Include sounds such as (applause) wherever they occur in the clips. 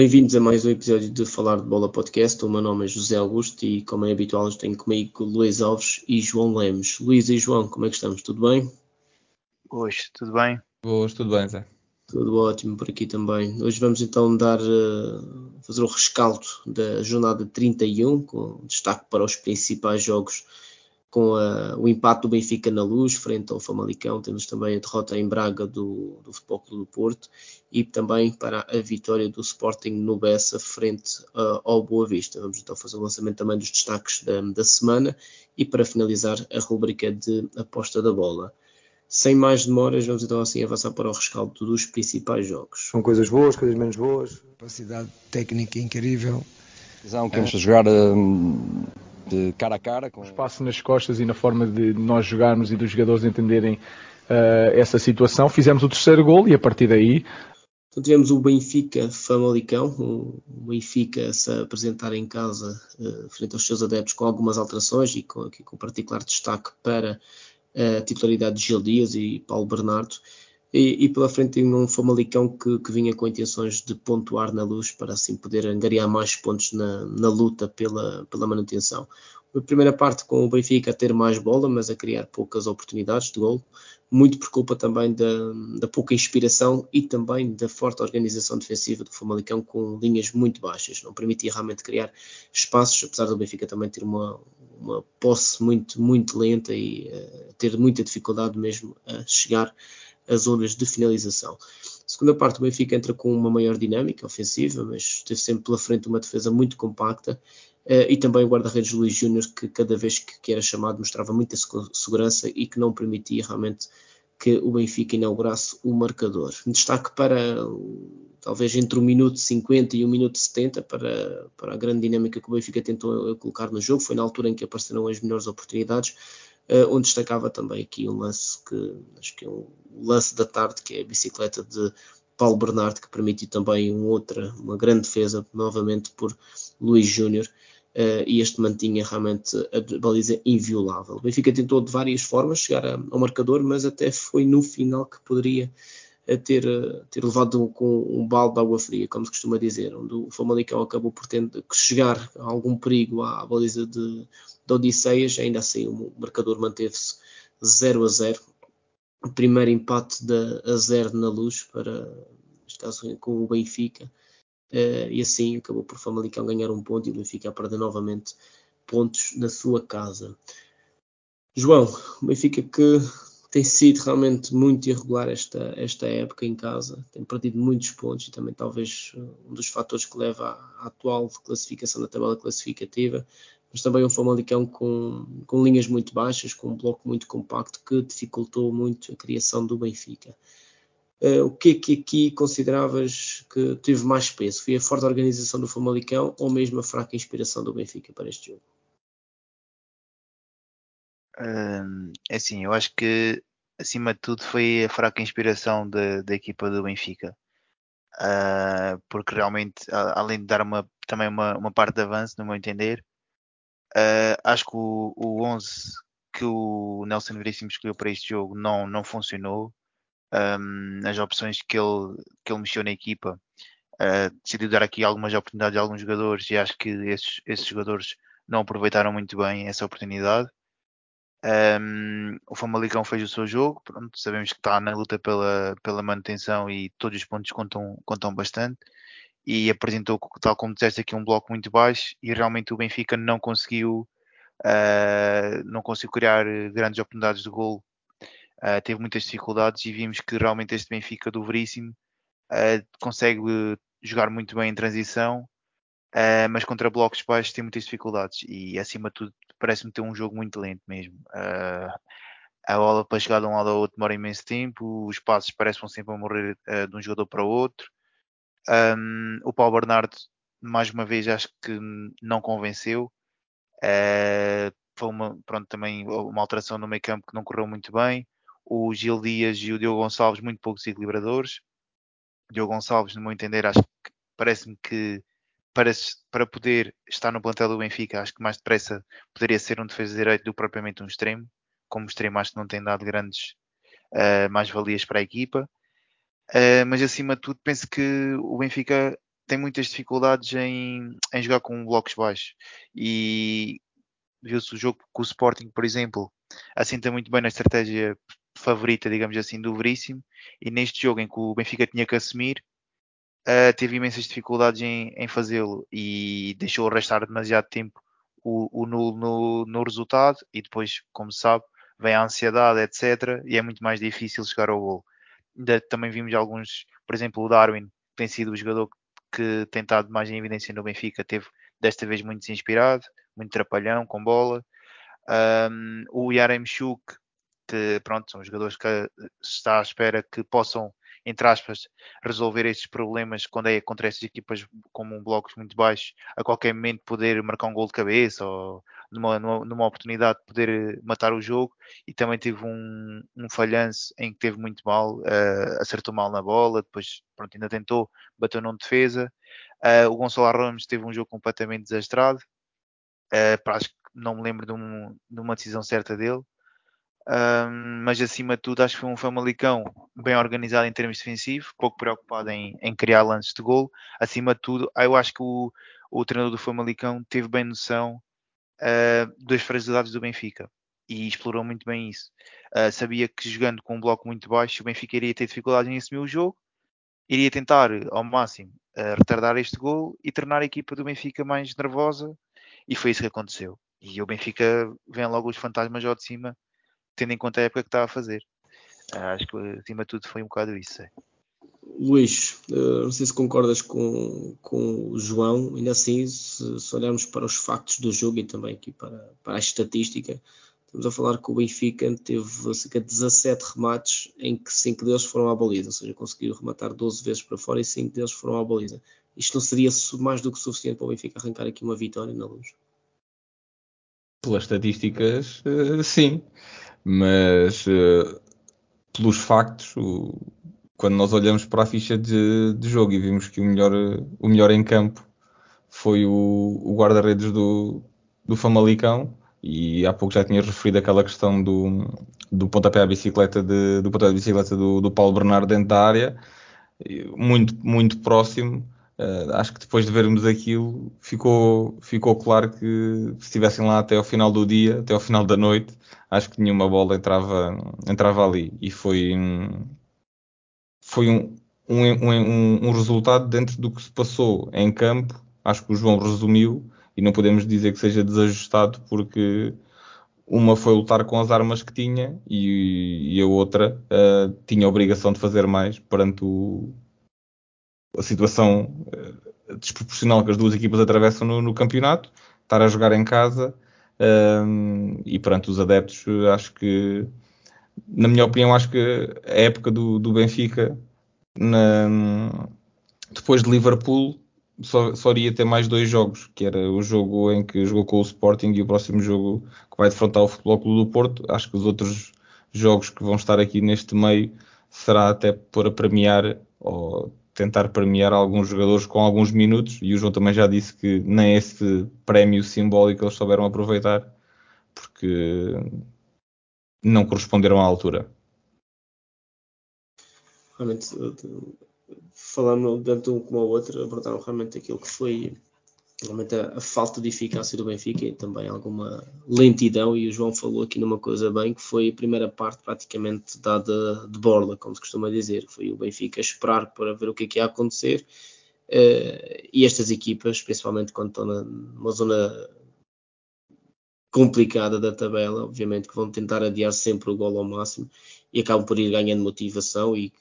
Bem-vindos a mais um episódio de Falar de Bola Podcast. O meu nome é José Augusto e, como é habitual, tenho comigo Luís Alves e João Lemos. Luís e João, como é que estamos? Tudo bem? Hoje, tudo bem? Hoje, tudo bem, Zé. Tudo ótimo por aqui também. Hoje vamos então dar, uh, fazer o rescaldo da jornada 31, com destaque para os principais jogos com a, o impacto do Benfica na luz, frente ao Famalicão. Temos também a derrota em Braga do, do Futebol Clube do Porto e também para a vitória do Sporting no Bessa, frente uh, ao Boa Vista. Vamos então fazer o lançamento também dos destaques da, da semana e para finalizar a rubrica de aposta da bola. Sem mais demoras, vamos então assim avançar para o rescaldo dos principais jogos. São coisas boas, coisas menos boas. Capacidade técnica incrível. Visão que vamos jogar hum, de cara a cara. Com... O espaço nas costas e na forma de nós jogarmos e dos jogadores entenderem uh, essa situação. Fizemos o terceiro gol e a partir daí. Então tivemos o Benfica Famalicão, o Benfica a se apresentar em casa uh, frente aos seus adeptos com algumas alterações e com, aqui, com particular destaque para a titularidade de Gil Dias e Paulo Bernardo. E, e, pela frente tem um Famalicão que, que, vinha com intenções de pontuar na luz para assim poder angariar mais pontos na, na luta pela, pela manutenção. A primeira parte com o Benfica a ter mais bola, mas a criar poucas oportunidades de gol, muito por culpa também da, da, pouca inspiração e também da forte organização defensiva do Famalicão com linhas muito baixas. Não permitia realmente criar espaços, apesar do Benfica também ter uma, uma posse muito, muito lenta e uh, ter muita dificuldade mesmo a chegar as zonas de finalização. Segunda parte, o Benfica entra com uma maior dinâmica ofensiva, mas teve sempre pela frente uma defesa muito compacta uh, e também o guarda-redes Luís Júnior, que cada vez que, que, era chamado mostrava muita segurança e que não permitia realmente que o Benfica inaugurasse o marcador. Destaque para talvez entre o minuto 50 e o minuto 70 para, para a grande dinâmica que o Benfica tentou colocar no jogo. Foi na altura em que apareceram as melhores oportunidades uh, onde destacava também aqui um lance que acho que é um lance da tarde, que é a bicicleta de Paulo Bernardo, que permitiu também um outra, uma grande defesa, novamente por Luís Júnior, uh, e este mantinha realmente a baliza inviolável. O Benfica tentou de várias formas chegar a, ao marcador, mas até foi no final que poderia a ter, ter levado com um balde de água fria, como se costuma dizer, onde o Famalicão acabou por que chegar a algum perigo à, baliza de, de Odisseias, ainda assim o marcador manteve-se 0 a 0. O primeiro empate da, a 0 na luz para, neste caso, com o Benfica, uh, e assim acabou por Famalicão ganhar um ponto e o Benfica a perder novamente pontos na sua casa. João, o Benfica que tem sido realmente muito irregular esta, esta época em casa, tem perdido muitos pontos e também talvez uh, um dos fatores que leva à, atual classificação da tabela classificativa, mas também um Famalicão com, com linhas muito baixas, com um bloco muito compacto que dificultou muito a criação do Benfica. Uh, o que é que aqui consideravas que teve mais peso? Foi a forte organização do Famalicão ou mesmo a fraca inspiração do Benfica para este jogo? É assim, eu acho que acima de tudo foi a fraca inspiração da, da equipa do Benfica. Uh, porque realmente, além de dar uma, também uma, uma parte de avanço, no meu entender, uh, acho que o, o 11 que o Nelson Veríssimo escolheu para este jogo não, não funcionou. Um, as opções que ele, que ele mexeu na equipa uh, decidiu dar aqui algumas oportunidades a alguns jogadores e acho que esses, esses jogadores não aproveitaram muito bem essa oportunidade. Um, o Famalicão fez o seu jogo, pronto, sabemos que está na luta pela, pela manutenção e todos os pontos contam, contam bastante. E apresentou, tal como disseste aqui, um bloco muito baixo e realmente o Benfica não conseguiu, uh, não conseguiu criar grandes oportunidades de gol. Uh, teve muitas dificuldades e vimos que realmente este Benfica do Veríssimo uh, consegue jogar muito bem em transição, mas contra blocos baixos tem muitas dificuldades e acima de tudo parece-me ter um jogo muito lento mesmo. Uh, a bola para chegar de um lado ao outro demora imenso tempo, os passos parecem sempre a morrer uh, de um jogador para o outro. Um, o Paulo Bernardo, mais uma vez, acho que não convenceu. Uh, foi uma, pronto, também uma alteração no meio campo que não correu muito bem. O Gil Dias e o Diogo Gonçalves, muito poucos equilibradores. Diogo Gonçalves, no meu entender, acho que parece-me que para, para poder estar no plantel do Benfica, acho que mais depressa poderia ser um defesa direito do que propriamente um extremo. Como extremo, acho que não tem dado grandes uh, mais-valias para a equipa. Uh, mas acima de tudo, penso que o Benfica tem muitas dificuldades em, em jogar com blocos baixos. E viu-se o jogo com o Sporting, por exemplo, assenta muito bem na estratégia favorita, digamos assim, do Veríssimo. E neste jogo em que o Benfica tinha que assumir, uh, teve imensas dificuldades em, em fazê-lo e deixou restar demasiado tempo o, o nulo no, no resultado. E depois, como se sabe, vem a ansiedade, etc. E é muito mais difícil chegar ao gol. Ainda também vimos alguns, por exemplo, o Darwin, que tem sido o jogador que tem estado mais em evidência no Benfica, teve desta vez muito desinspirado, muito trapalhão com bola. Um, o Yaremchuk, que pronto, são jogadores que está à espera que possam, entre aspas, resolver estes problemas quando é contra estas equipas com blocos muito baixos, a qualquer momento poder marcar um gol de cabeça ou numa, numa, numa oportunidade de poder matar o jogo e também teve um, um falhanço em que teve muito mal, uh, acertou mal na bola, depois pronto, ainda tentou, bateu num defesa. Uh, o Gonçalo Ramos teve um jogo completamente desastrado, uh, para, acho que não me lembro de, um, de uma decisão certa dele. Um, mas acima de tudo acho que foi um Famalicão bem organizado em termos defensivos, pouco preocupado em, em, criar lances de gol. Acima de tudo, eu acho que o, o treinador do Famalicão teve bem noção uh, das fragilidades do Benfica e explorou muito bem isso. Uh, sabia que jogando com um bloco muito baixo, o Benfica iria ter dificuldade em assumir o jogo, iria tentar ao máximo uh, retardar este gol e tornar a equipa do Benfica mais nervosa, e foi isso que aconteceu. E o Benfica vem logo os fantasmas ao de cima, tendo em conta a época que estava a fazer. Uh, acho que acima de tudo foi um bocado isso. É. Luís, uh, não sei se concordas com, com o João, ainda assim, se, se, olharmos para os factos do jogo e também aqui para, para a estatística, estamos a falar que o Benfica teve cerca de 17 remates em que 5 deles foram à baliza, ou seja, conseguiu rematar 12 vezes para fora e 5 deles foram à baliza. Isto não seria mais do que suficiente para o Benfica arrancar aqui uma vitória na luz? Pelas estatísticas, uh, sim, mas uh, pelos factos, quando nós olhamos para a ficha de, de jogo e vimos que o melhor, o melhor em campo foi o, o guarda-redes do, do Famalicão, e há pouco já tinha referido aquela questão do, do pontapé à bicicleta, de, do pontapé à bicicleta do, do Paulo Bernardo dentro da área, muito, muito próximo. Uh, acho que depois de vermos aquilo, ficou, ficou claro que se estivessem lá até ao final do dia, até ao final da noite, acho que nenhuma bola entrava, entrava ali. E foi, foi um, um, um, um, resultado dentro do que se passou em campo. Acho que o João resumiu e não podemos dizer que seja desajustado porque uma foi lutar com as armas que tinha e, e a outra uh, tinha a obrigação de fazer mais perante o, a situação uh, desproporcional que as duas equipas atravessam no, no campeonato, estar a jogar em casa uh, e perante os adeptos, acho que na minha opinião, acho que a época do, do Benfica, na, depois de Liverpool, só, só iria ter mais dois jogos, que era o jogo em que jogou com o Sporting e o próximo jogo que vai defrontar o Futebol Clube do Porto. Acho que os outros jogos que vão estar aqui neste meio será até para premiar ou tentar premiar alguns jogadores com alguns minutos e o João também já disse que nem esse prémio simbólico eles souberam aproveitar porque não corresponderam à altura. Realmente, falando tanto um como o outro, abordaram realmente aquilo que foi realmente a, a, falta de eficácia do Benfica e também alguma lentidão. E o João falou aqui numa coisa bem, que foi a primeira parte praticamente dada de borla, como se costuma dizer. Foi o Benfica esperar para ver o que é que ia acontecer. Uh, e estas equipas, principalmente quando estão numa zona complicada da tabela, obviamente que vão tentar adiar sempre o gol ao máximo e acabam por ir ganhando motivação e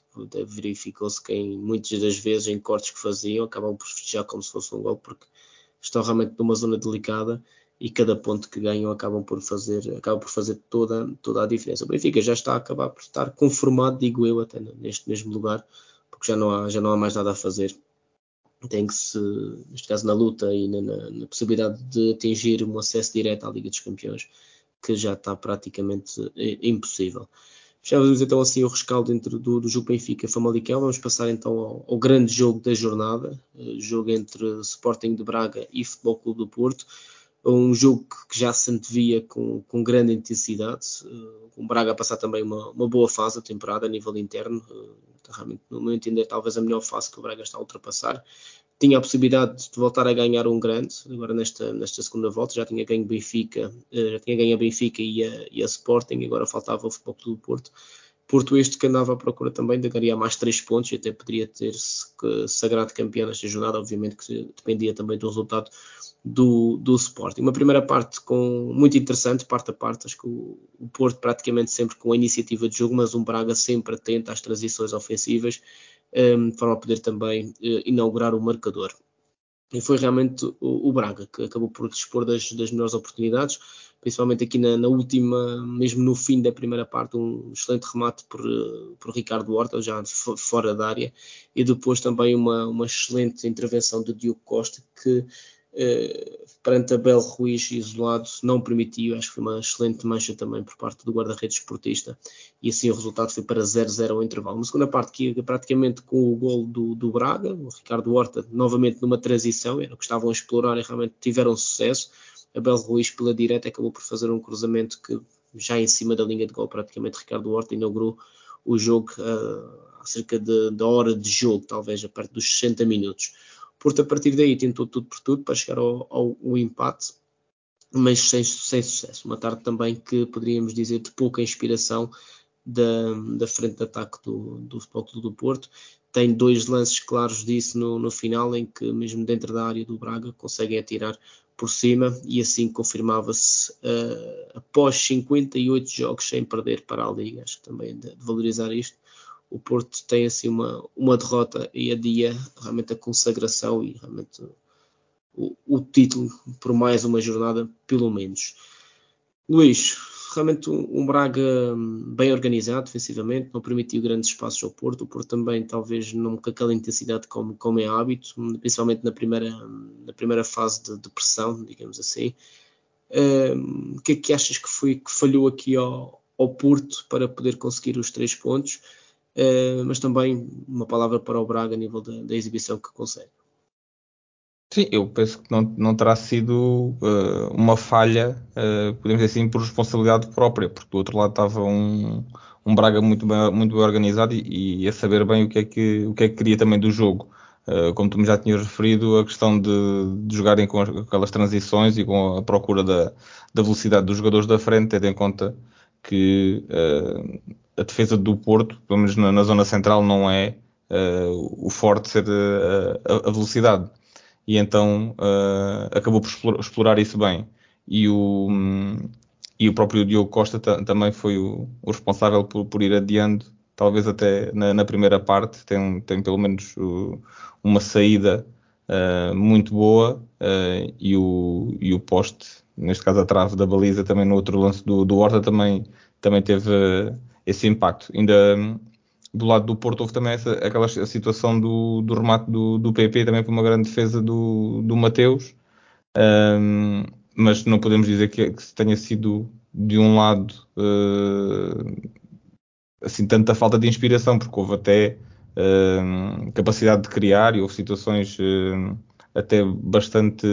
verificou-se que em muitas das vezes em cortes que faziam acabam por festejar como se fosse um gol porque estão realmente numa zona delicada e cada ponto que ganham acabam por fazer acabam por fazer toda, toda a diferença. O Benfica já está a acabar por estar conformado, digo eu, até neste mesmo lugar, porque já não há, já não há mais nada a fazer tem que se, neste caso na luta e na, na, possibilidade de atingir um acesso direto à Liga dos Campeões, que já está praticamente eh, impossível. Fechávamos então assim o rescaldo dentro do, do jogo Benfica-Famalicão. Vamos passar então ao, ao, grande jogo da jornada, eh, jogo entre Sporting de Braga e Futebol Clube do Porto. Um jogo que já se antevia com, com grande intensidade, com eh, o Braga a passar também uma, uma boa fase da temporada a nível interno, realmente, no meu entender, talvez a melhor fase que o Braga está a ultrapassar. Tinha a possibilidade de voltar a ganhar um grande, agora nesta, nesta segunda volta, já tinha ganho Benfica, uh, já tinha ganho a Benfica e a, e a Sporting, agora faltava o Futebol Clube do Porto. Porto este que andava à procura também de ganhar mais três pontos e até poderia ter -se sagrado campeão nesta jornada, obviamente que dependia também do resultado do, do Sporting. Uma primeira parte com muito interessante, parte a parte, acho que o, o, Porto praticamente sempre com a iniciativa de jogo, mas um Braga sempre atento às transições ofensivas, um, de forma a poder também uh, inaugurar o marcador. E foi realmente o, o Braga que acabou por dispor das, das melhores oportunidades, principalmente aqui na, na, última, mesmo no fim da primeira parte, um excelente remate por, por Ricardo Horta, já fora da área, e depois também uma, uma excelente intervenção do Diogo Costa, que eh, perante Abel Ruiz isolado não permitiu, acho que foi uma excelente mancha também por parte do guarda-redes esportista e assim o resultado foi para 0-0 ao intervalo. Na segunda parte que praticamente com o gol do, do Braga, o Ricardo Horta novamente numa transição, era o que estavam a explorar e realmente tiveram sucesso. Abel Ruiz pela direita acabou por fazer um cruzamento que já em cima da linha de gol praticamente Ricardo Horta inaugurou o jogo uh, cerca de, de hora de jogo, talvez a partir dos 60 minutos. Porto, a partir daí, tentou tudo por tudo para chegar ao, ao, ao empate, mas sem, sem, sucesso. Uma tarde também que poderíamos dizer de pouca inspiração da, da frente de ataque do, do Futebol Clube do Porto. Tem dois lances claros disso no, no final, em que, mesmo dentro da área do Braga, conseguem atirar por cima e assim confirmava-se uh, após 58 jogos sem perder para a Liga. Acho que também de, de valorizar isto o Porto tem assim uma, uma derrota e adia realmente a consagração e realmente o, o título por mais uma jornada, pelo menos. Luís, realmente um, um, Braga bem organizado defensivamente, não permitiu grandes espaços ao Porto. O Porto também, talvez, não com aquela intensidade como, como é hábito, principalmente na primeira, na primeira fase de, de pressão, digamos assim. Um, o que é que achas que foi que falhou aqui ao, ao Porto para poder conseguir os três pontos? Eh, mas também uma palavra para o Braga a nível da, da exibição que consegue. Sim, eu penso que não, não terá sido uh, uma falha, uh, podemos dizer assim, por responsabilidade própria, porque do outro lado estava um, um Braga muito bem, muito bem organizado e, e, a saber bem o que é que, o que, é que queria também do jogo. Como tu já tinhas referido, a questão de, de jogarem com aquelas transições e com a procura da, da velocidade dos jogadores da frente, tendo em conta que a defesa do Porto, pelo menos na, na zona central, não é uh, o forte ser uh, a, a, velocidade. E então uh, acabou por explorar, explorar, isso bem. E o, um, e o próprio Diogo Costa também foi o, o responsável por, por, ir adiando, talvez até na, na primeira parte, tem, tem pelo menos uma saída muito boa e, o, e o poste, neste caso a trave da baliza, também no outro lance do, do Horta, também, também teve esse impacto. Ainda hum, do lado do Porto houve também essa, aquela situação do, do remate do, do PP, também foi uma grande defesa do, do Mateus, um, mas não podemos dizer que, que tenha sido de um lado uh, assim tanta falta de inspiração, porque houve até uh, capacidade de criar e houve situações uh, até bastante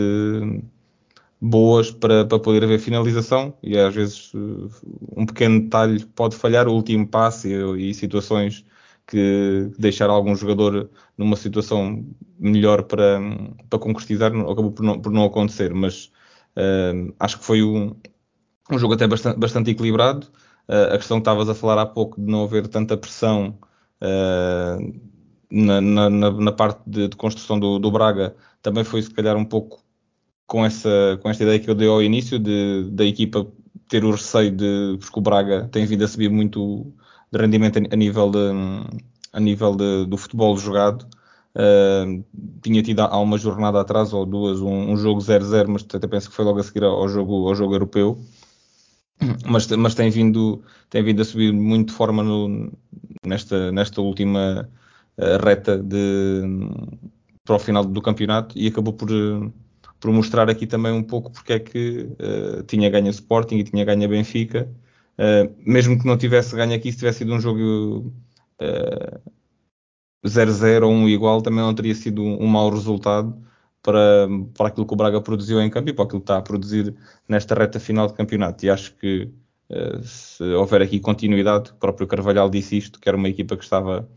boas para, para poder haver finalização e às vezes eh, um pequeno detalhe pode falhar, o último passe e, e situações que deixar algum jogador numa situação melhor para, para concretizar acabou por não, por não acontecer, mas uh, acho que foi um, um jogo até bastante, bastante equilibrado. Uh, a questão que estavas a falar há pouco de não haver tanta pressão uh, na, na, na, parte de, de construção do, do, Braga também foi se calhar um pouco com, essa, com esta ideia que eu dei ao início de, da equipa ter o receio de porque o Braga tem vindo a subir muito de rendimento a, nível, de, a nível de, do futebol jogado. Uh, tinha tido há uma jornada atrás ou duas um, um jogo 0-0, mas até penso que foi logo a seguir ao jogo, ao jogo europeu. Mas, mas tem, vindo, tem vindo a subir muito de forma no, nesta, nesta última uh, reta de, para o final do campeonato e acabou por, por mostrar aqui também um pouco porque é que uh, tinha ganho Sporting e tinha ganho a Benfica. Uh, mesmo que não tivesse ganho aqui, se tivesse sido um jogo 0-0 uh, ou um igual, também não teria sido um, um mau resultado para, para aquilo que o Braga produziu em campo e para aquilo que está a produzir nesta reta final de campeonato. E acho que uh, se houver aqui continuidade, o próprio Carvalhal disse isto, que era uma equipa que estava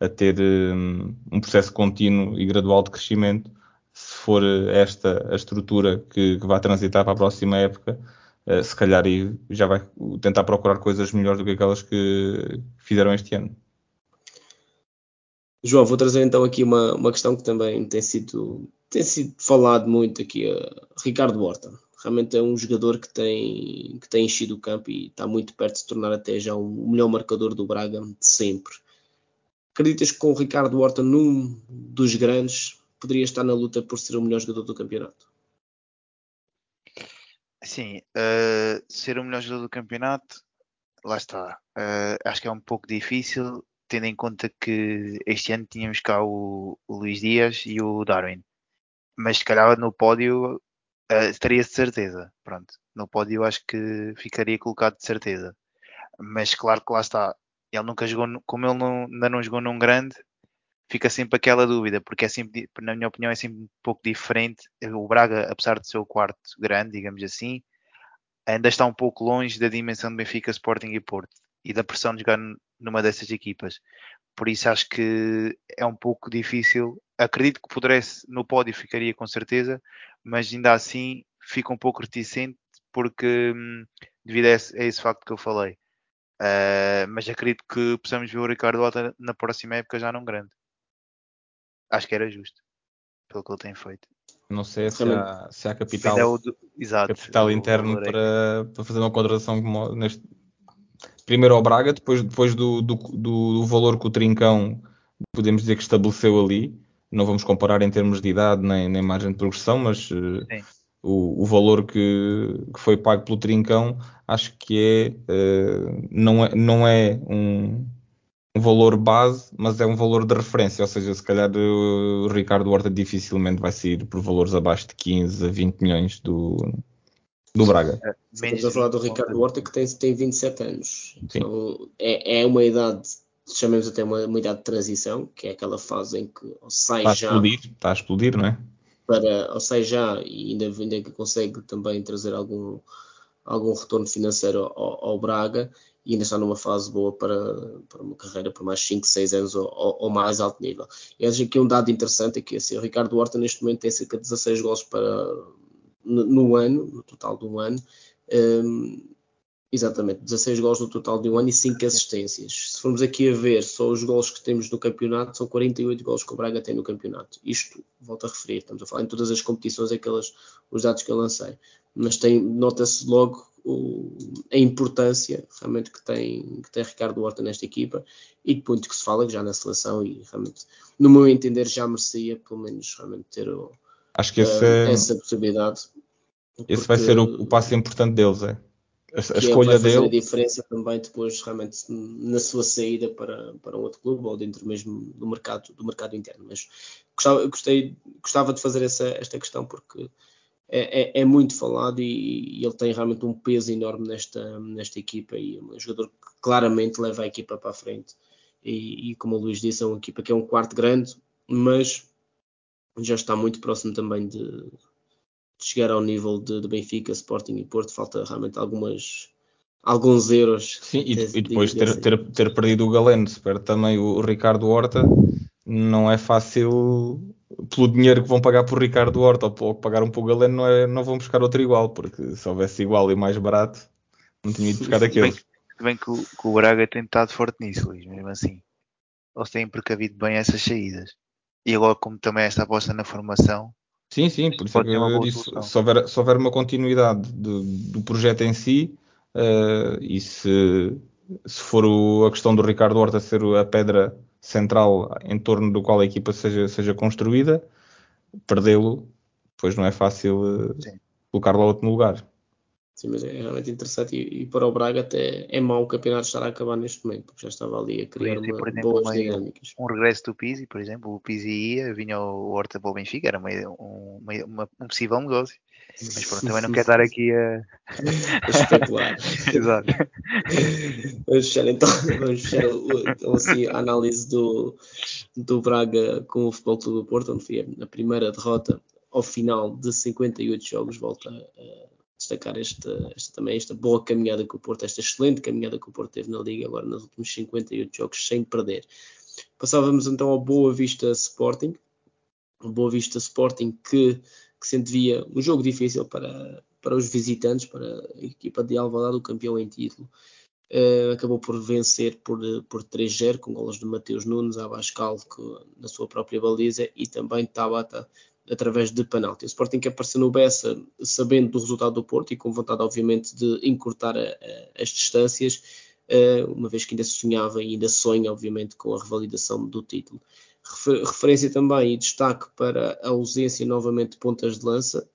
a ter um, um processo contínuo e gradual de crescimento se for esta a estrutura que, que vai transitar para a próxima época, uh, se calhar já vai tentar procurar coisas melhores do que aquelas que fizeram este ano. João, vou trazer então aqui uma, uma questão que também tem sido, tem sido falado muito aqui, uh, Ricardo Horta. Realmente é um jogador que tem, que tem enchido o campo e está muito perto de se tornar até já o melhor marcador do Braga de sempre. Acreditas que com o Ricardo Horta num dos grandes poderia estar na luta por ser o melhor jogador do campeonato? Sim, uh, ser o melhor jogador do campeonato, lá está. Uh, acho que é um pouco difícil, tendo em conta que este ano tínhamos cá o, o Luís Dias e o Darwin. Mas se calhar no pódio uh, estaria de certeza. Pronto, no pódio acho que ficaria colocado de certeza. Mas claro que lá está. Ele nunca jogou, como ele não, ainda não jogou num grande, fica sempre aquela dúvida, porque é sempre, na minha opinião, é sempre um pouco diferente. O Braga, apesar de ser o quarto grande, digamos assim, ainda está um pouco longe da dimensão de Benfica, Sporting e Porto e da pressão de jogar numa dessas equipas. Por isso acho que é um pouco difícil. Acredito que pudesse no pódio ficaria com certeza, mas ainda assim fica um pouco reticente porque hum, devido a esse, a esse, facto que eu falei. Uh, mas acredito que possamos ver o Ricardo Alta na próxima época já não grande. Acho que era justo, pelo que ele tem feito. Não sei se há, se há capital, do, exato, capital interno para, para fazer uma contratação como neste, primeiro ao Braga, depois, depois do, do, do, valor que o Trincão podemos dizer que estabeleceu ali. Não vamos comparar em termos de idade nem, nem margem de progressão, mas uh, o, o, valor que, que, foi pago pelo Trincão acho que é, uh, não, é não é um, um valor base, mas é um valor de referência, ou seja, se calhar o Ricardo Horta dificilmente vai sair por valores abaixo de 15 a 20 milhões do, do Braga. É, Estamos a falar do Ricardo Horta que tem, tem 27 anos. Então, é, é uma idade, chamemos até uma, uma, idade de transição, que é aquela fase em que sai está já. A explodir, está a explodir, não é? Para, ou sai já e ainda, ainda consegue também trazer algum, algum retorno financeiro ao, ao, Braga e ainda está numa fase boa para, para uma carreira por mais 5, 6 anos ou, ou, mais alto nível. E acho um dado interessante é que assim, o Ricardo Horta neste momento tem cerca de 16 gols para, no, no ano, no total do ano. Um, exatamente, 16 gols no total de um ano e 5 assistências. Se formos aqui a ver só os gols que temos no campeonato, são 48 gols que o Braga tem no campeonato. Isto, volto a referir, estamos a falar em todas as competições, aquelas, os dados que eu lancei. Mas nota-se logo o, a importância realmente que tem, que tem Ricardo Horta nesta equipa e de muito que se fala já na seleção e realmente, no meu entender, já merecia pelo menos realmente ter o, Acho que esse uh, essa possibilidade. Esse vai ser o, o, passo importante deles, é? A, a escolha vai fazer dele. a diferença também depois realmente na sua saída para, para um outro clube ou dentro mesmo do mercado, do mercado interno. Mas gostava, gostei, gostava de fazer essa, esta questão porque é, é, é muito falado e, e, ele tem realmente um peso enorme nesta, nesta equipa e é um jogador que claramente leva a equipa para a frente. E, e como o Luís disse, é uma equipa que é um quarto grande, mas já está muito próximo também de, de chegar ao nível de, de, Benfica, Sporting e Porto. Falta realmente algumas alguns euros. Sim, e, e depois ter, ter, ter, perdido o Galeno, se perde também o, o, Ricardo Horta, não é fácil pelo dinheiro que vão pagar por Ricardo Horta ou que pagaram por Galeno, não, é, não vão buscar outro igual, porque se houvesse igual e mais barato, não tinha ido buscar aquele. Bem, bem que, o, que o Braga tem estado forte nisso, Luís, mesmo assim. Eles têm precavido bem essas saídas. E agora, como também esta aposta na formação. Sim, sim, por isso é que eu disse, se houver, se houver uma continuidade do, do projeto em si, uh, e se, se for o, a questão do Ricardo Horta ser a pedra central em torno do qual a equipa seja, seja construída, perdê-lo, pois não é fácil uh, colocá-lo a outro lugar. Sim, mas é realmente interessante e, e, para o Braga até é mau o campeonato estar a acabar neste momento, porque já estava ali a criar uma, por exemplo, boas dinâmicas. Um regresso do Pizzi, por exemplo, o Pizzi ia, vinha o Horta para o Benfica, era uma, uma, uma, um possível negócio. Mas pronto, também não quero estar aqui a, a especular. (laughs) Exato. (laughs) vamos fechar então, (laughs) vamos fechar então, assim, a análise do, do Braga com o Futebol Clube do Porto, onde foi a primeira derrota ao final de 58 jogos, volta a destacar esta, esta, também esta boa caminhada que o Porto, esta excelente caminhada que o Porto teve na Liga agora nos últimos 58 jogos sem perder. Passávamos então ao Boa Vista Sporting, um Boa Vista Sporting que, que se um jogo difícil para, para os visitantes, para a equipa de Alvalade, o campeão em título. Uh, acabou por vencer por, por 3-0 com golos de Mateus Nunes, Abascal que, na sua própria baliza e também Tabata através de penalti. O Sporting que apareceu no Bessa sabendo do resultado do Porto e com vontade obviamente de encurtar a, a, as distâncias, uh, uma vez que ainda sonhava e ainda sonha obviamente com a revalidação do título. Referência também e destaque para a ausência novamente de pontas de lança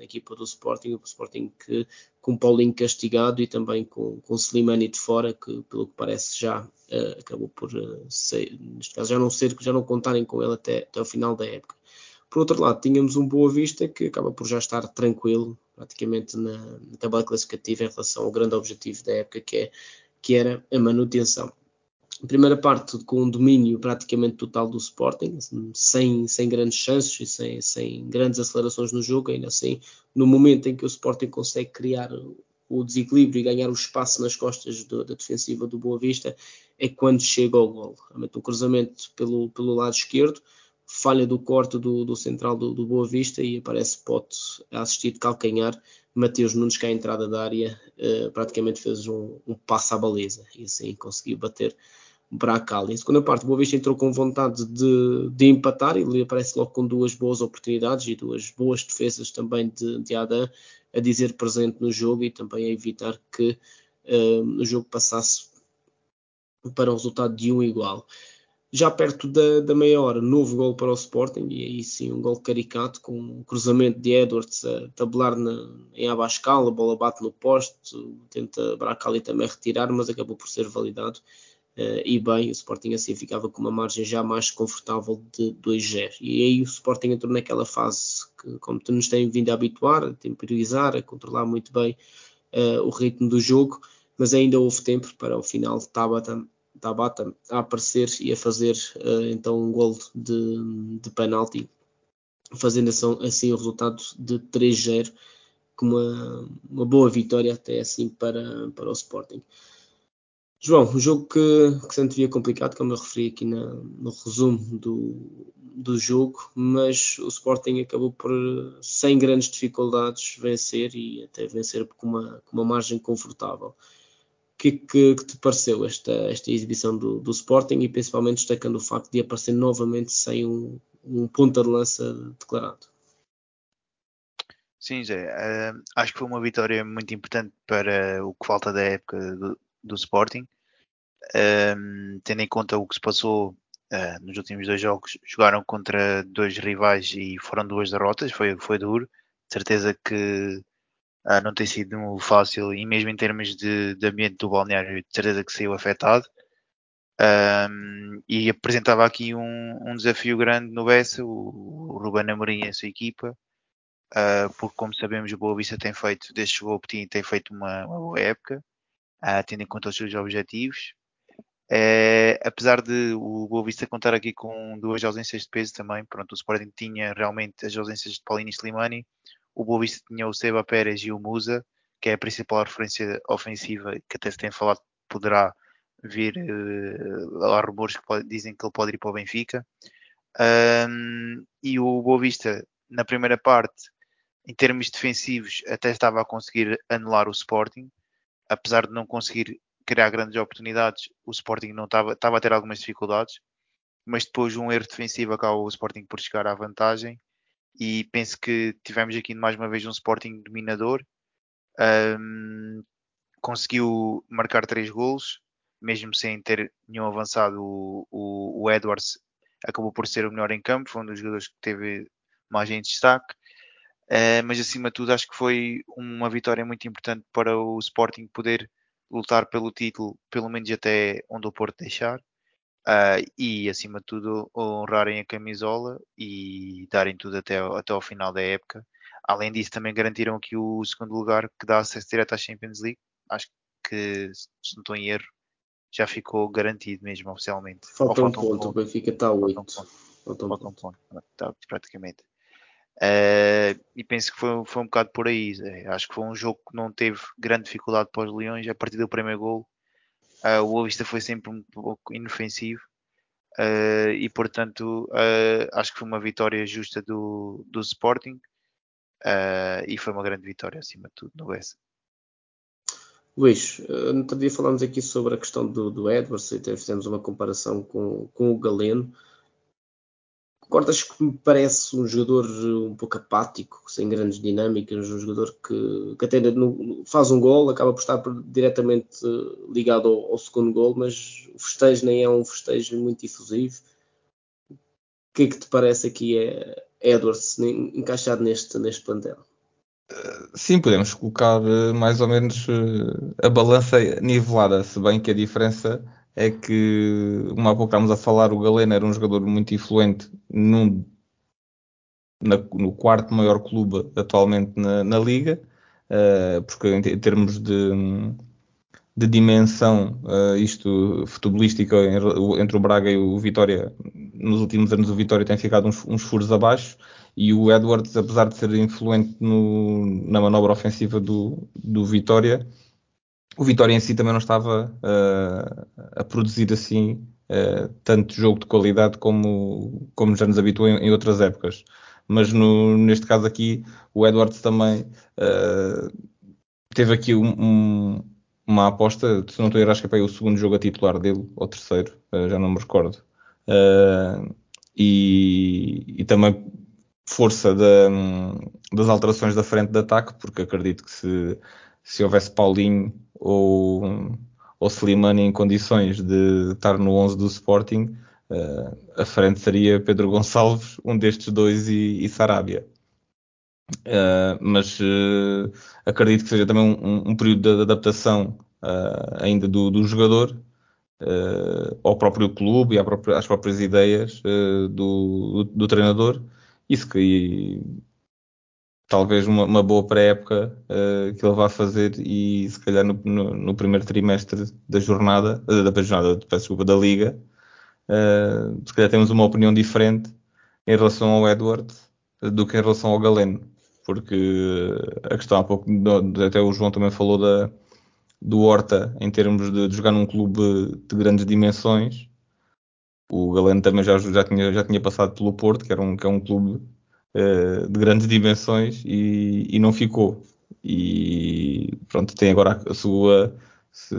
na equipa do Sporting, o Sporting que com Paulinho castigado e também com, com Slimani de fora, que pelo que parece já uh, acabou por uh, ser, neste caso já não ser, já não contarem com ele até, até o final da época. Por outro lado, tínhamos um Boa Vista que acaba por já estar tranquilo, praticamente na, na tabela classificativa em relação ao grande objetivo da época, que, é, que era a manutenção primeira parte com um domínio praticamente total do Sporting, sem, sem grandes chances e sem, sem grandes acelerações no jogo, ainda assim, no momento em que o Sporting consegue criar o desequilíbrio e ganhar o espaço nas costas do, da defensiva do Boa Vista, é quando chega ao gol. Realmente um cruzamento pelo, pelo lado esquerdo, falha do corte do, do central do, do, Boa Vista e aparece Pote a assistir de calcanhar. Mateus Nunes, que à entrada da área, uh, praticamente fez um, um passo à baliza e assim conseguiu bater Bracal. Em segunda parte, Boa Vista entrou com vontade de, de empatar e ele aparece logo com duas boas oportunidades e duas boas defesas também de, de Adam a dizer presente no jogo e também a evitar que uh, o jogo passasse para um resultado de um igual. Já perto da, da meia hora, novo gol para o Sporting, e aí sim um gol caricato, com um cruzamento de Edwards a tabelar na, em Abascal, a bola bate no poste, tenta Bracali também retirar, mas acabou por ser validado Uh, e bem, o Sporting assim ficava com uma margem já mais confortável de 2-0. E aí o Sporting entrou naquela fase que, como nos tem vindo a habituar, a temporizar, a controlar muito bem uh, o ritmo do jogo, mas ainda houve tempo para o final de Tabata, Tabata a aparecer e a fazer uh, então um gol de, de penalti, fazendo assim, assim o resultado de 3-0, com uma, uma boa vitória até assim para, para o Sporting. João, um jogo que, que se antevia complicado, como eu referi aqui na, no resumo do, do jogo, mas o Sporting acabou por, sem grandes dificuldades, vencer e até vencer com uma, com uma margem confortável. O que, que, que te pareceu esta, esta exibição do, do, Sporting e principalmente destacando o facto de aparecer novamente sem um, um ponta de lança declarado? Sim, Zé, uh, acho que foi uma vitória muito importante para o que falta da época do, do Sporting, um, tendo em conta o que se passou uh, nos últimos dois jogos, jogaram contra dois rivais e foram duas derrotas, foi, foi duro, certeza que uh, não tem sido fácil e mesmo em termos de, de ambiente do balneário, certeza que saiu afetado. Um, e apresentava aqui um, um, desafio grande no Bessa, o, o Ruben Amorim e a sua equipa, uh, porque como sabemos o Boa Vista tem feito, desde que chegou ao Petit, tem feito uma, uma boa época, uh, tendo em conta os seus objetivos. Uh, apesar de o Boa Vista contar aqui com duas ausências de peso também, pronto, o Sporting tinha realmente as ausências de Paulino e Slimani, o Boa Vista tinha o Seba Pérez e o Musa, que é a principal referência ofensiva, que até se tem falado poderá vir, uh, há rumores que pode, dizem que ele pode ir para o Benfica. Um, e o Boa Vista, na primeira parte, em termos defensivos, até estava a conseguir anular o Sporting, apesar de não conseguir criar grandes oportunidades, o Sporting não estava, estava a ter algumas dificuldades, mas depois de um erro defensivo acabou o Sporting por chegar à vantagem. E penso que tivemos aqui mais uma vez um Sporting dominador, um, conseguiu marcar três golos, mesmo sem ter nenhum avançado, o, o, o, Edwards acabou por ser o melhor em campo, foi um dos jogadores que teve mais em destaque. Uh, mas acima de tudo acho que foi uma vitória muito importante para o Sporting poder lutar pelo título, pelo menos até onde o Porto deixar, uh, e acima de tudo honrarem a camisola e darem tudo até, até ao final da época. Além disso, também garantiram aqui o segundo lugar que dá acesso direto à Champions League. Acho que, se não estou em erro, já ficou garantido mesmo oficialmente. Falta, um, ponto, o Benfica está a 8. Falta um ponto. ponto. Está, praticamente. Uh, e penso que foi, foi um bocado por aí. Acho que foi um jogo que não teve grande dificuldade para os Leões. A partir do primeiro gol, uh, o Boa Vista foi sempre um pouco inofensivo. Uh, e portanto acho que foi uma vitória justa do, do Sporting e foi uma grande vitória acima de tudo no Bessa. Luís, no outro dia falámos aqui sobre a questão do, do Edwards e até fizemos uma comparação com, com o Galeno. Concordas que me parece um jogador um pouco apático, sem grandes dinâmicas, um jogador que, que até no, faz um gol, acaba por estar diretamente ligado ao, ao, segundo gol, mas o festejo nem é um festejo muito efusivo. O que é que te parece aqui é Edwards encaixado neste, neste plantel? Sim, podemos colocar eh, mais ou menos eh, a balança nivelada, se bem que a diferença é que, uma há pouco estávamos a falar, o Galeno era um jogador muito influente num, na, no quarto maior clube atualmente na, na Liga, uh, porque em, termos de, de dimensão, uh, isto futebolística entre o Braga e o Vitória, nos últimos anos o Vitória tem ficado uns, uns furos abaixo e o Edwards, apesar de ser influente no, na manobra ofensiva do, do Vitória, o Vitória em si também não estava uh, a produzir assim uh, tanto jogo de qualidade como, como já nos habituou em, em outras épocas. Mas no, neste caso aqui, o Edwards também uh, teve aqui um, um, uma aposta, se não estou a ir, acho que é o segundo jogo a titular dele, ou terceiro, já não me recordo. E, e, também força da, das alterações da frente de ataque, porque acredito que se, se houvesse Paulinho ou, ou Slimani em condições de estar no 11 do Sporting, uh, a frente seria Pedro Gonçalves, um destes dois e, e Sarabia. Uh, mas uh, acredito que seja também um, um período de adaptação ainda do, do jogador ao próprio clube e própria, às próprias ideias do, do, do, treinador. Isso que talvez uma, uma boa pré-época uh, que ele vá fazer e se calhar no, no, no primeiro trimestre da jornada, uh, da jornada, peço desculpa, da liga, uh, se calhar temos uma opinião diferente em relação ao Edward do que em relação ao Galeno, porque a questão há pouco, até o João também falou da, do Horta em termos de, de jogar num clube de grandes dimensões. O Galeno também já, já, tinha, já tinha passado pelo Porto, que, era um, que é um clube uh, de grandes dimensões e, e, não ficou. E pronto, tem agora a sua. Se,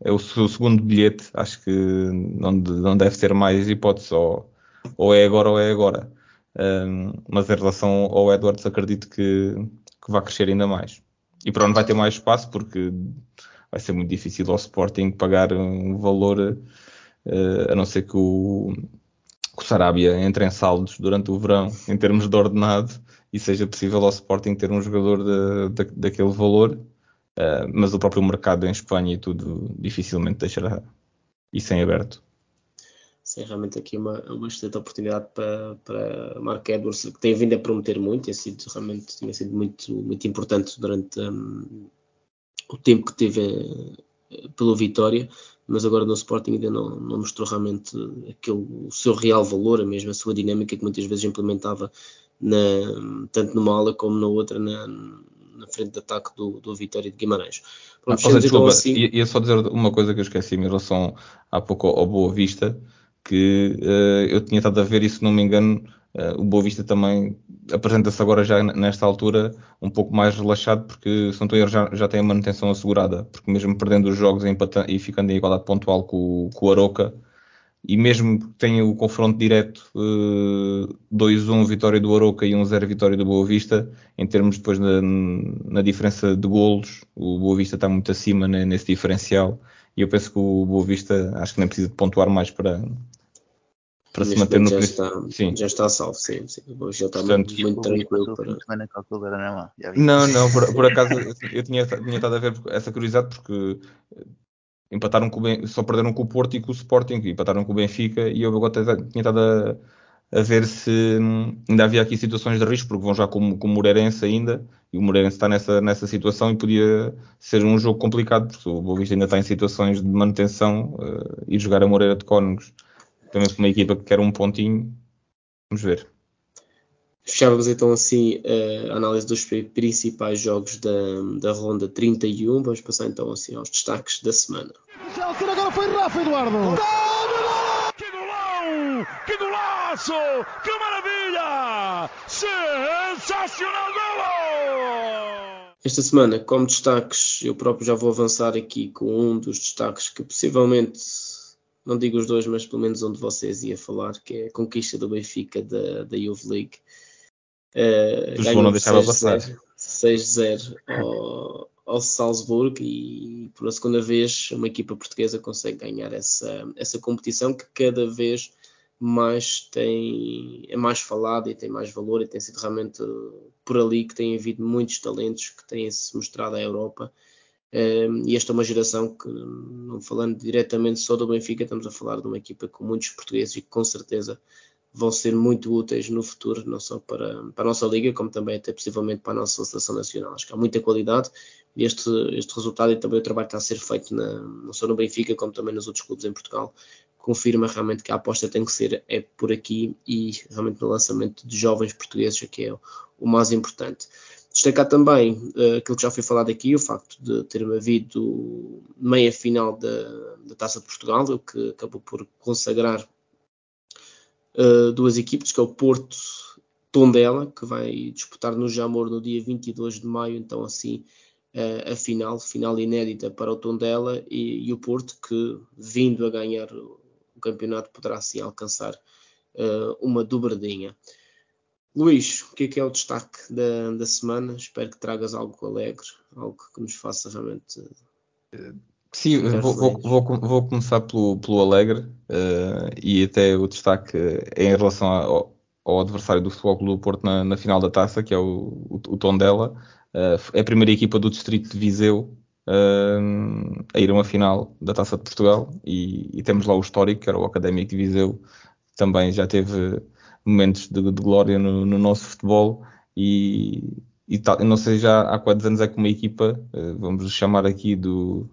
é o seu segundo bilhete, acho que não, não deve ser mais hipótese, ou, ou é agora ou é agora. Um, mas em relação ao Edwards, acredito que, que vai crescer ainda mais. E pronto, vai ter mais espaço porque vai ser muito difícil ao Sporting pagar um valor, uh, a não ser que o, que o Sarabia entre em saldos durante o verão em termos de ordenado e seja possível ao Sporting ter um jogador de, de, daquele valor, uh, mas o próprio mercado em Espanha e tudo dificilmente deixará isso em aberto. Sim, realmente aqui uma, uma excelente oportunidade para, para Mark Edwards, que tem vindo a prometer muito, tem sido, realmente tinha sido muito, muito importante durante um, o tempo que teve uh, pelo Vitória mas agora no Sporting ainda não, não mostrou realmente aquele, o seu real valor, a mesma sua dinâmica que muitas vezes implementava na, tanto numa ala como na outra na, na frente de ataque do, do Vitória de Guimarães. Pronto, ah, desculpa, então assim... ia, só dizer uma coisa que eu esqueci em relação há pouco ao, Boa Vista, que uh, eu tinha estado a ver se não me engano uh, o Boa Vista também apresenta-se agora já nesta altura um pouco mais relaxado porque se não já, já tem a manutenção assegurada, porque mesmo perdendo os jogos e, ficando em igualdade pontual com, com o Aroca e mesmo que tenha o confronto direto uh, eh, 2-1 vitória do Aroca e 1-0 vitória do Boa Vista, em termos depois na, na, diferença de golos, o Boa Vista está muito acima né, nesse diferencial e eu penso que o Boa Vista acho que nem precisa pontuar mais para, para se manter no já está, sim. já está salvo, sim, sim. Já está Portanto, muito, muito tranquilo para. Não, não, por, por (laughs) acaso eu tinha, tinha estado a ver essa curiosidade porque empataram com o, só perderam com o Porto e com o Sporting, empataram com o Benfica e eu agora tinha estado a, a ver se hum, ainda havia aqui situações de risco, porque vão já com, com o Moreirense ainda, e o Moreirense está nessa, nessa situação e podia ser um jogo complicado, porque o Boa Vista ainda está em situações de manutenção uh, e jogar a Moreira de Cónegos também para uma equipa que quer um pontinho. Vamos ver. Fechávamos então assim a análise dos principais jogos da, da ronda 31. Vamos passar então assim aos destaques da semana. Agora foi Rafa Eduardo. golaço! Que maravilha! Sensacional golo! Esta semana, como destaques, eu próprio já vou avançar aqui com um dos destaques que possivelmente, não digo os dois, mas pelo menos um de vocês ia falar, que é a conquista do Benfica da, da Youth League. Uh, ganhou não deixava 6-0 ao, ao Salzburgo e por a segunda vez uma equipa portuguesa consegue ganhar essa, essa competição que cada vez mais tem, é mais falada e tem mais valor e tem sido realmente por ali que tem havido muitos talentos que têm-se mostrado à Europa e esta é uma geração que, não falando diretamente só do Benfica, estamos a falar de uma equipa com muitos portugueses e que com certeza vão ser muito úteis no futuro, não só para, para a nossa liga, como também até possivelmente para a nossa seleção nacional. Acho que há muita qualidade e este, este resultado e também o trabalho que está a ser feito na, não só no Benfica, como também nos outros clubes em Portugal, confirma realmente que a aposta tem que ser é por aqui e realmente no lançamento de jovens portugueses, que é o, o mais importante. Destacar também uh, aquilo que já foi falado aqui, o facto de ter havido meia final da, da Taça de Portugal, o que acabou por consagrar uh, duas equipes, que é o Porto Tondela, que vai disputar no Jamor no dia 22 de maio, então assim uh, a final, final inédita para o Tondela e, e, o Porto, que vindo a ganhar o, campeonato poderá assim alcançar uma dobradinha. Luís, o que é que é o destaque da, da semana? Espero que tragas algo alegre, algo que nos faça realmente. Sim, vou, vou, vou, vou, começar pelo, pelo Alegre uh, e até o destaque é em relação ao, ao adversário do Futebol Clube do Porto na, na, final da taça, que é o, o, o Tondela. Uh, é a primeira equipa do distrito de Viseu uh, a ir a uma final da Taça de Portugal e, e, temos lá o histórico, que era o Académico de Viseu, também já teve momentos de, de glória no, no, nosso futebol e, e tal, não sei já há quantos anos é que uma equipa, vamos chamar aqui do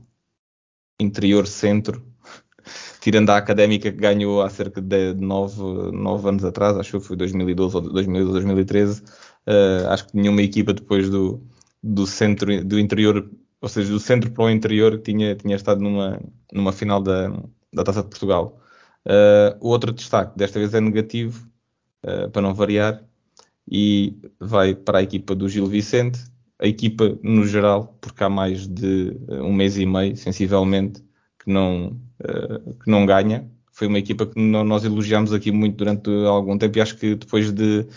interior centro, (laughs) tirando a académica que ganhou há cerca de 9, 9 anos atrás, acho que foi 2012 ou 2012, 2013, uh, acho que nenhuma equipa depois do, do centro, do interior, ou seja, do centro para o interior, tinha, tinha estado numa, numa final da, da Taça de Portugal. Uh, outro destaque, desta vez é negativo, uh, para não variar, e vai para a equipa do Gil Vicente, a equipa no geral, porque há mais de uh, um mês e meio, sensivelmente, que não, uh, que não ganha. Foi uma equipa que nós elogiámos aqui muito durante algum tempo e acho que depois de,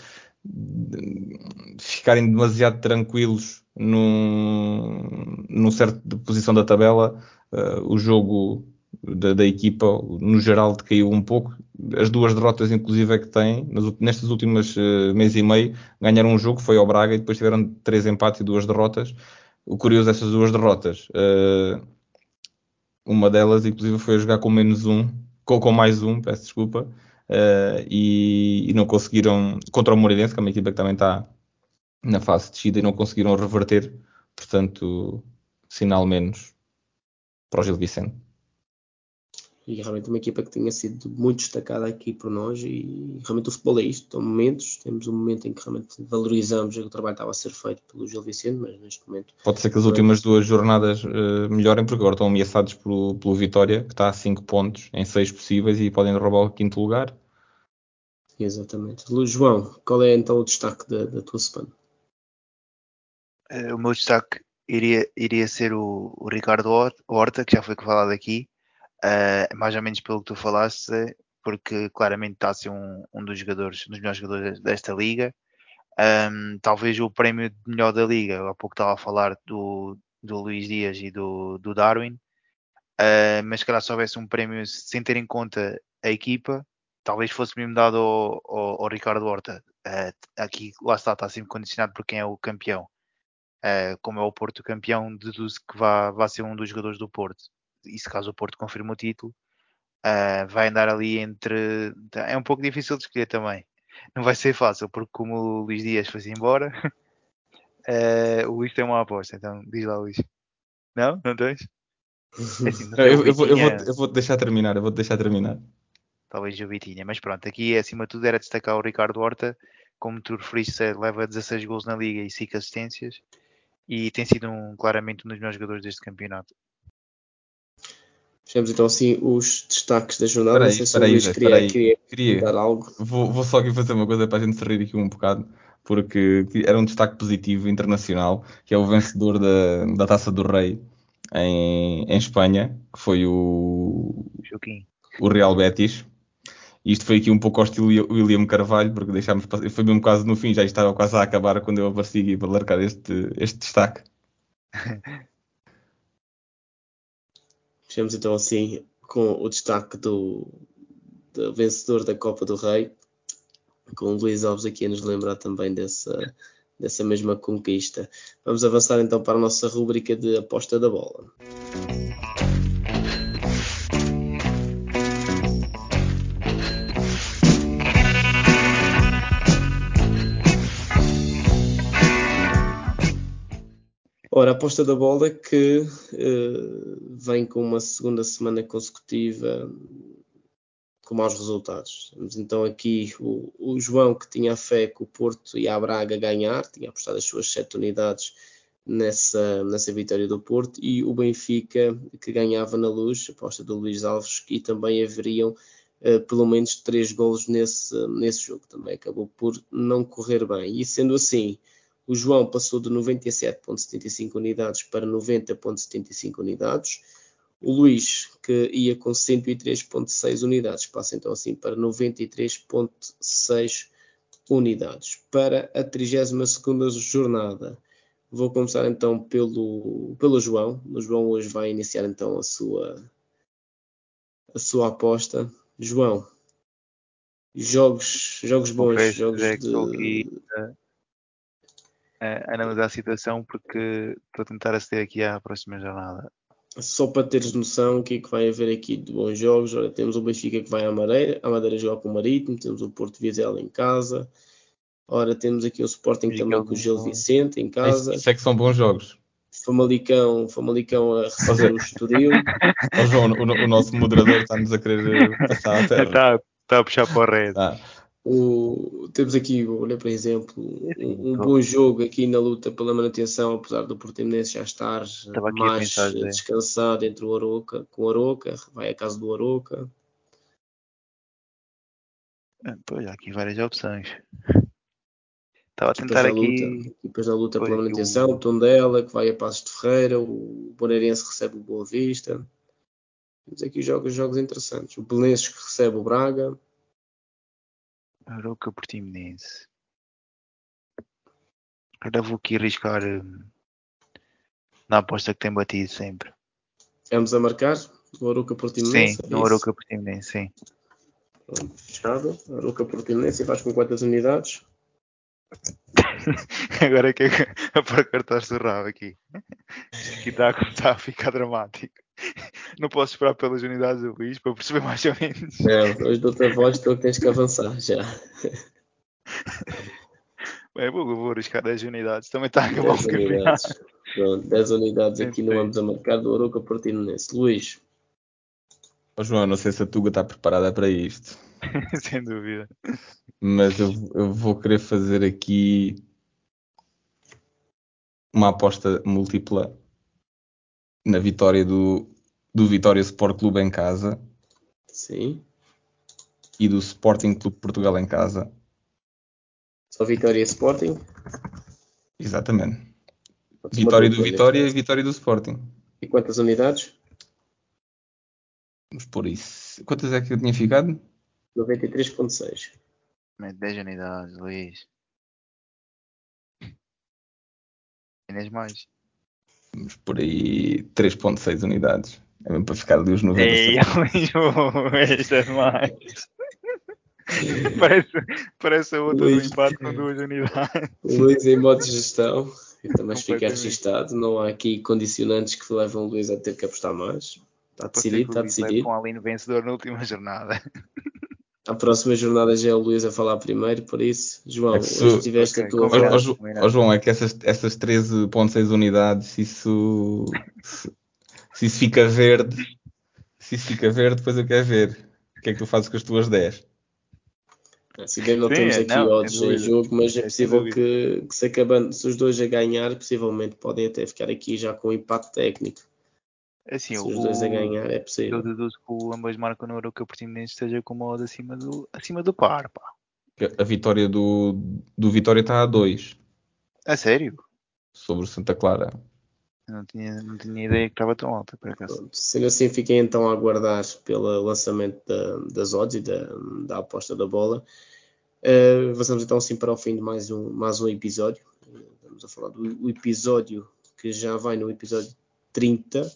de ficarem demasiado tranquilos num, num certo posição da tabela, uh, o jogo da, da, equipa no geral decaiu um pouco. As duas derrotas, inclusive, é que têm, nestas últimas uh, mês e meio, ganharam um jogo, foi ao Braga, e depois tiveram três empates e duas derrotas. O curioso dessas duas derrotas, uh, uma delas, inclusive, foi a jogar com menos um, com, com mais um, peço desculpa, uh, e, e, não conseguiram, contra o Moreirense, que é uma equipa que também está na fase de descida, e não conseguiram reverter, portanto, sinal menos para o Gil Vicente e realmente uma equipa que tinha sido muito destacada aqui por nós e realmente o futebol é isto, são momentos, temos um momento em que realmente valorizamos o trabalho que estava a ser feito pelo Gil Vicente, mas neste momento... Pode ser que as últimas duas jornadas uh, melhorem porque agora estão ameaçados pelo, pelo Vitória, que está a 5 pontos em 6 possíveis e podem roubar o quinto lugar. Exatamente. João, qual é então o destaque da, da tua semana? Uh, o meu destaque iria, iria ser o, o Ricardo Horta, que já foi falado aqui, uh, mais ou menos pelo que tu falaste, porque claramente está a ser um, um dos jogadores, um dos melhores jogadores desta liga. Um, talvez o prémio de melhor da liga, há pouco estava a falar do, do Luís Dias e do, do Darwin, uh, mas se calhar se houvesse um prémio sem ter em conta a equipa, talvez fosse mesmo dado ao, ao, ao Ricardo Horta. Uh, aqui, lá está, está sempre condicionado por quem é o campeão. Uh, como é o Porto campeão, deduzo que vai, vai ser um dos jogadores do Porto e se caso o Porto confirme o título, uh, vai andar ali entre. É um pouco difícil de escolher também. Não vai ser fácil, porque como o Luís Dias foi embora, uh, (laughs) o Luís tem uma aposta. Então diz lá, Luís. Não? Não tens? É assim, não eu, eu, vou, eu, vou, eu vou deixar terminar, eu vou deixar terminar. Talvez o Vitinha, mas pronto, aqui acima de tudo era destacar o Ricardo Horta, como tu referiste, leva 16 gols na liga e 5 assistências e tem sido um, claramente um dos melhores jogadores deste campeonato. Fechamos então assim os destaques da jornada. Espera aí, Não sei se o Luís queria, queria Queria. dar algo. Vou, vou só aqui fazer uma coisa para a gente se rir aqui um bocado, porque era um destaque positivo internacional, que é o vencedor da, da Taça do Rei em, em Espanha, que foi o, Joaquim. o Real Betis. Isto foi aqui um pouco ao estilo William Carvalho, porque deixámos passar, foi mesmo quase no fim, já estava quase a acabar quando eu apareci aqui para largar este, este destaque. (laughs) Fechamos então assim com o destaque do, do vencedor da Copa do Rei, com o Luís Alves aqui a nos lembrar também dessa, dessa mesma conquista. Vamos avançar então para a nossa rúbrica de aposta da bola. Ora, a aposta da bola que uh, vem com uma segunda semana consecutiva com maus resultados. Temos então aqui o, o, João que tinha a fé que o Porto e a Braga ganhar, tinha apostado as suas sete unidades nessa, nessa vitória do Porto, e o Benfica que ganhava na luz, aposta do Luís Alves, e também haveriam uh, pelo menos três golos nesse, nesse jogo. Também acabou por não correr bem. E sendo assim, o João passou de 97,75 unidades para 90,75 unidades. O Luís, que ia com 103,6 unidades, passa então assim para 93,6 unidades. Para a 32 jornada, vou começar então pelo, pelo João. O João hoje vai iniciar então a sua, a sua aposta. João, jogos, jogos bons, jogos de... a, a analisar a situação porque estou a tentar aceder aqui à próxima jornada. Só para teres noção o que é que vai haver aqui de bons jogos, olha, temos o Benfica que vai à Madeira, a Madeira jogar com o Marítimo, temos o Porto Vizela em casa, ora temos aqui o Sporting E também aquele com o Gil Vicente em casa, Isso, é que são bons jogos. Famalicão, Famalicão a receber o Estoril, (laughs) Ó João, o, o nosso moderador está-nos a querer passar a (laughs) terra. Está está a puxar para o red. Ah, O- temos aqui, olha por exemplo, um, um tô- bom jogo aqui na luta pela manutenção, apesar do Portimonense já estar Estava mais pensar, descansado entre o Aroca, com o Aroca, vai à casa do Aroca. Ah, Pois, há aqui várias opções. Estava a tentar da aqui. luta, equipas da luta pela o- manutenção, o Tondela, que vai a Passos de Ferreira, o Boneirense recebe o Boa Vista. Temos aqui jogos, jogos interessantes. O Belenenses que recebe o Braga. Aroca Portimonense. Agora vou aqui arriscar hum, na aposta que tem batido sempre. Vamos a marcar o Aroca Portimonense. Sim, é isso? Aroca Portimonense, sim. Pronto, Fechado. Aroca Portimonense e vais com quantas unidades? (laughs) Agora é que (laughs) a pôr cartaz do rabo aqui. Isto aqui está a (laughs) a ficar dramático. (laughs) Não posso esperar pelas unidades do Luís para perceber mais ou menos. Não, hoje dou-te a voz, então tens que avançar já. (laughs) Bem, vou, vou arriscar 10 unidades. Também está a acabar o 10 campeonato. unidades. Pronto, 10 unidades aqui no a marcar do Aroca Portimonense. Luís, ó João, não sei se a Tuga está preparada para isto, (laughs) Sem dúvida. mas eu, eu vou querer fazer aqui uma aposta múltipla na vitória do, do Vitória Sport Clube em casa sim. e do Sporting Clube Portugal em casa. Só Vitória e Sporting. Exatamente. Vitória do Vitória e vitória do Sporting. E quantas unidades? Vamos por isso. Quantas é que eu tinha ficado? 93.6. Mete 10 unidades, Luís. Tens mais. Vamos por aí 3.6 unidades. É mesmo para ficar ali os 90. Ei, isto (laughs) é demais. (laughs) parece, parece a outra do Luís. empate com duas unidades. Luís em modo de gestão. Também fica registado. Não há aqui condicionantes que levam o Luís a ter que apostar mais. Está decidido, está decidido. com a Aline vencedor na última jornada. A próxima jornada já é o Luís a falar primeiro, por isso, João, É se- hoje tiveste ok, a tua. Ju- combinado. ó, João, é que essas, essas 13.6 unidades, isso, se, se isso fica verde, se isso fica verde, depois eu quero ver o que é que tu fazes com as tuas 10. Se bem não Sim, temos é, aqui não, odds sem em jogo, mas é É, possível que, que se acabando, se os dois a ganhar, possivelmente podem até ficar aqui já com um empate técnico. Assim, Se o, os dois a ganhar é possível. Eu deduzo que o ambos marcam no Euro que o Portimonense esteja com uma odd acima do, acima do par, pá. A vitória do, do Vitória está a 2 A sério? sobre o Santa Clara. Eu não tinha, não tinha ideia que estava tão alta, por acaso. Pronto, Sendo assim, fiquem então a aguardar pelo lançamento da- das odds e da, da aposta da bola. Uh, avançamos então assim para o fim de mais um, mais um episódio. Estamos a falar do episódio que já vai no episódio 30.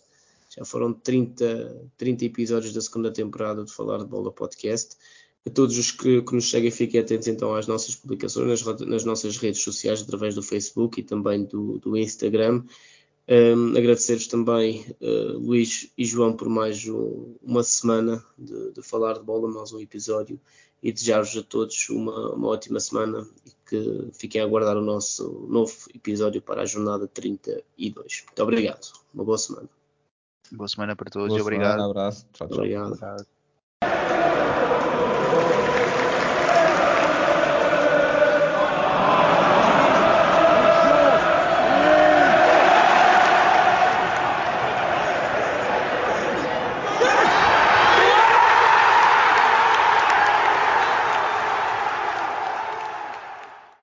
Já foram 30, 30 episódios da segunda temporada de Falar de Bola Podcast. A todos os que, que nos seguem, fiquem atentos então às nossas publicações nas, nas nossas redes sociais, através do Facebook e também do, do Instagram. Um, Agradecer-vos também, uh, Luís e João, por mais um- uma semana de, de falar de bola, mais um episódio, e desejar-vos a todos uma, uma ótima semana e que fiquem a aguardar o nosso novo episódio para a jornada 32. Muito obrigado, uma boa semana. Boa semana para todos, Boa obrigado. semana, abraço. Tchau, tchau. Obrigado. Obrigado.